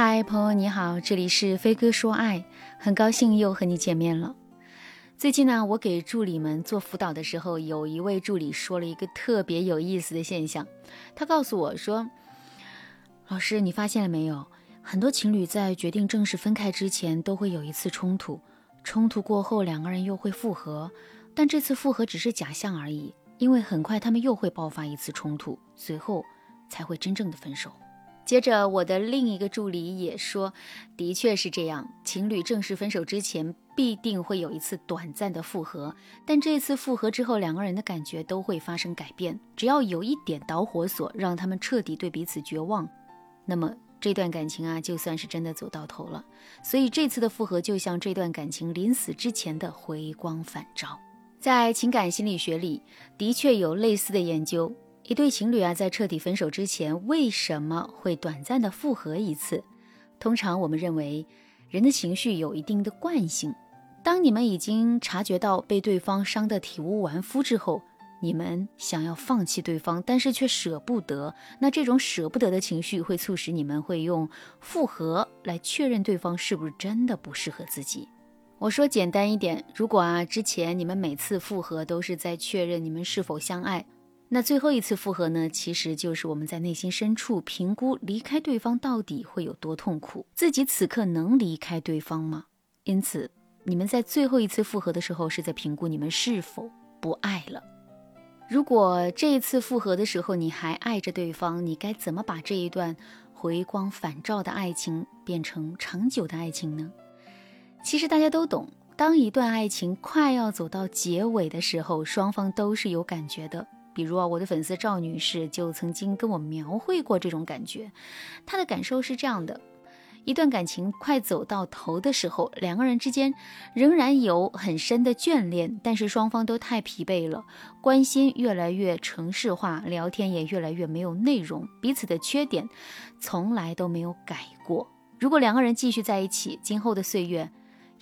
嗨，朋友你好，这里是飞哥说爱，很高兴又和你见面了。最近呢，我给助理们做辅导的时候，有一位助理说了一个特别有意思的现象。他告诉我说：“老师，你发现了没有？很多情侣在决定正式分开之前，都会有一次冲突，冲突过后，两个人又会复合，但这次复合只是假象而已，因为很快他们又会爆发一次冲突，随后才会真正的分手。”接着，我的另一个助理也说，的确是这样。情侣正式分手之前，必定会有一次短暂的复合，但这次复合之后，两个人的感觉都会发生改变。只要有一点导火索，让他们彻底对彼此绝望，那么这段感情啊，就算是真的走到头了。所以这次的复合，就像这段感情临死之前的回光返照。在情感心理学里，的确有类似的研究。一对情侣啊，在彻底分手之前，为什么会短暂的复合一次？通常我们认为，人的情绪有一定的惯性。当你们已经察觉到被对方伤得体无完肤之后，你们想要放弃对方，但是却舍不得。那这种舍不得的情绪，会促使你们会用复合来确认对方是不是真的不适合自己。我说简单一点，如果啊，之前你们每次复合都是在确认你们是否相爱。那最后一次复合呢？其实就是我们在内心深处评估离开对方到底会有多痛苦，自己此刻能离开对方吗？因此，你们在最后一次复合的时候，是在评估你们是否不爱了。如果这一次复合的时候你还爱着对方，你该怎么把这一段回光返照的爱情变成长久的爱情呢？其实大家都懂，当一段爱情快要走到结尾的时候，双方都是有感觉的。比如啊，我的粉丝赵女士就曾经跟我描绘过这种感觉。她的感受是这样的：一段感情快走到头的时候，两个人之间仍然有很深的眷恋，但是双方都太疲惫了，关心越来越城市化，聊天也越来越没有内容，彼此的缺点从来都没有改过。如果两个人继续在一起，今后的岁月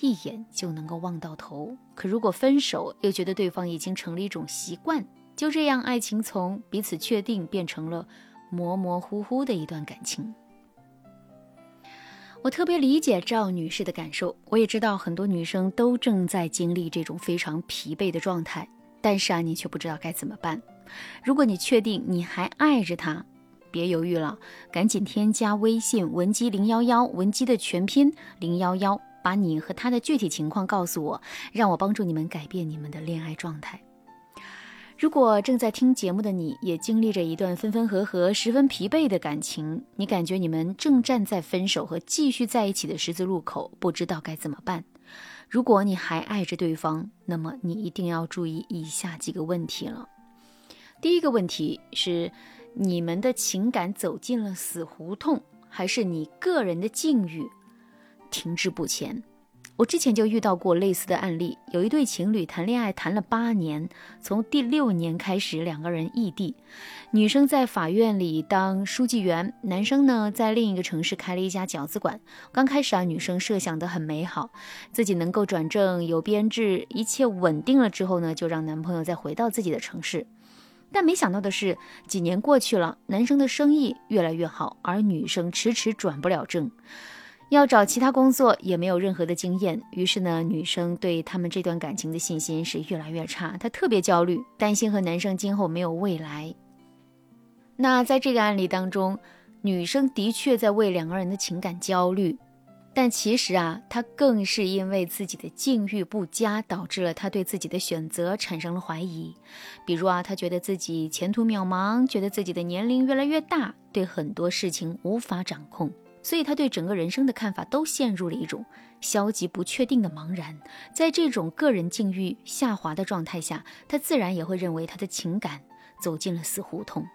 一眼就能够望到头。可如果分手，又觉得对方已经成了一种习惯。就这样，爱情从彼此确定变成了模模糊糊的一段感情。我特别理解赵女士的感受，我也知道很多女生都正在经历这种非常疲惫的状态。但是啊，你却不知道该怎么办。如果你确定你还爱着他，别犹豫了，赶紧添加微信文姬零幺幺，文姬的全拼零幺幺，把你和他的具体情况告诉我，让我帮助你们改变你们的恋爱状态。如果正在听节目的你，也经历着一段分分合合、十分疲惫的感情，你感觉你们正站在分手和继续在一起的十字路口，不知道该怎么办。如果你还爱着对方，那么你一定要注意以下几个问题了。第一个问题是，你们的情感走进了死胡同，还是你个人的境遇停滞不前？我之前就遇到过类似的案例，有一对情侣谈恋爱谈了八年，从第六年开始两个人异地，女生在法院里当书记员，男生呢在另一个城市开了一家饺子馆。刚开始啊，女生设想的很美好，自己能够转正有编制，一切稳定了之后呢，就让男朋友再回到自己的城市。但没想到的是，几年过去了，男生的生意越来越好，而女生迟迟转不了正。要找其他工作也没有任何的经验，于是呢，女生对他们这段感情的信心是越来越差，她特别焦虑，担心和男生今后没有未来。那在这个案例当中，女生的确在为两个人的情感焦虑，但其实啊，她更是因为自己的境遇不佳，导致了她对自己的选择产生了怀疑。比如啊，她觉得自己前途渺茫，觉得自己的年龄越来越大，对很多事情无法掌控。所以他对整个人生的看法都陷入了一种消极不确定的茫然，在这种个人境遇下滑的状态下，他自然也会认为他的情感走进了死胡同。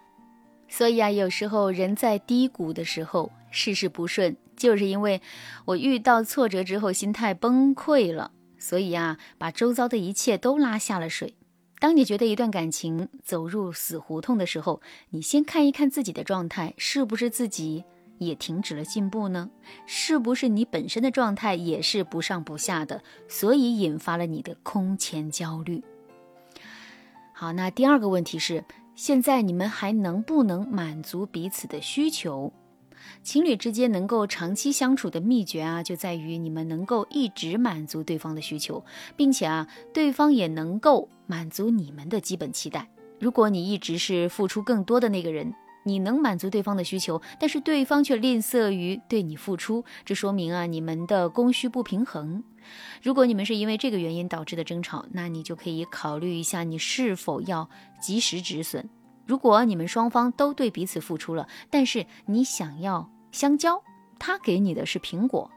所以啊，有时候人在低谷的时候，事事不顺，就是因为我遇到挫折之后心态崩溃了，所以啊，把周遭的一切都拉下了水。当你觉得一段感情走入死胡同的时候，你先看一看自己的状态，是不是自己。也停止了进步呢？是不是你本身的状态也是不上不下的，所以引发了你的空前焦虑？好，那第二个问题是，现在你们还能不能满足彼此的需求？情侣之间能够长期相处的秘诀啊，就在于你们能够一直满足对方的需求，并且啊，对方也能够满足你们的基本期待。如果你一直是付出更多的那个人，你能满足对方的需求，但是对方却吝啬于对你付出，这说明啊，你们的供需不平衡。如果你们是因为这个原因导致的争吵，那你就可以考虑一下，你是否要及时止损。如果你们双方都对彼此付出了，但是你想要香蕉，他给你的是苹果，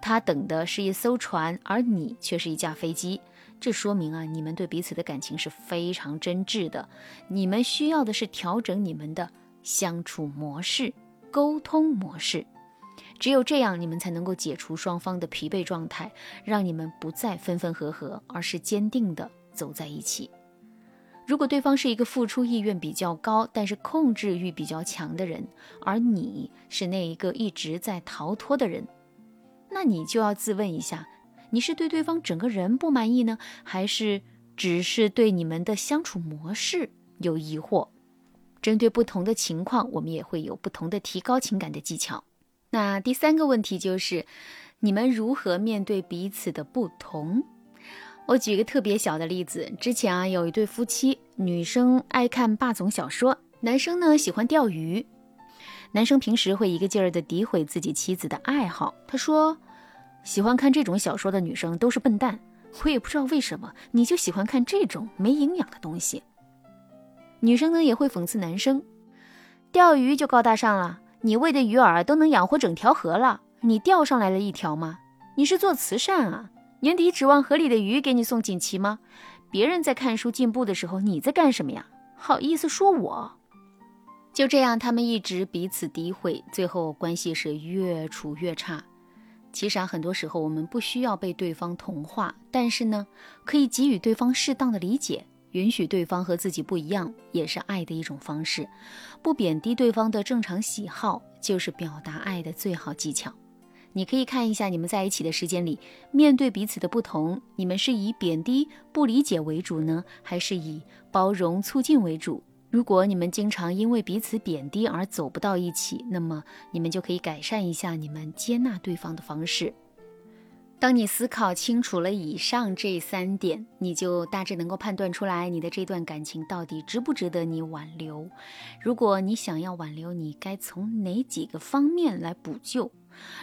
他等的是一艘船，而你却是一架飞机，这说明啊，你们对彼此的感情是非常真挚的。你们需要的是调整你们的。相处模式、沟通模式，只有这样，你们才能够解除双方的疲惫状态，让你们不再分分合合，而是坚定的走在一起。如果对方是一个付出意愿比较高，但是控制欲比较强的人，而你是那一个一直在逃脱的人，那你就要自问一下：你是对对方整个人不满意呢，还是只是对你们的相处模式有疑惑？针对不同的情况，我们也会有不同的提高情感的技巧。那第三个问题就是，你们如何面对彼此的不同？我举一个特别小的例子，之前啊有一对夫妻，女生爱看霸总小说，男生呢喜欢钓鱼。男生平时会一个劲儿的诋毁自己妻子的爱好，他说，喜欢看这种小说的女生都是笨蛋，我也不知道为什么你就喜欢看这种没营养的东西。女生呢也会讽刺男生，钓鱼就高大上了，你喂的鱼饵都能养活整条河了，你钓上来了一条吗？你是做慈善啊？年底指望河里的鱼给你送锦旗吗？别人在看书进步的时候，你在干什么呀？好意思说我？就这样，他们一直彼此诋毁，最后关系是越处越差。其实啊，很多时候我们不需要被对方同化，但是呢，可以给予对方适当的理解。允许对方和自己不一样，也是爱的一种方式。不贬低对方的正常喜好，就是表达爱的最好技巧。你可以看一下，你们在一起的时间里，面对彼此的不同，你们是以贬低、不理解为主呢，还是以包容、促进为主？如果你们经常因为彼此贬低而走不到一起，那么你们就可以改善一下你们接纳对方的方式。当你思考清楚了以上这三点，你就大致能够判断出来你的这段感情到底值不值得你挽留。如果你想要挽留，你该从哪几个方面来补救？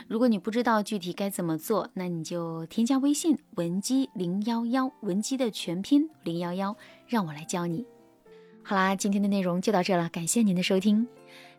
如果你不知道具体该怎么做，那你就添加微信文姬零幺幺，文姬的全拼零幺幺，让我来教你。好啦，今天的内容就到这了，感谢您的收听。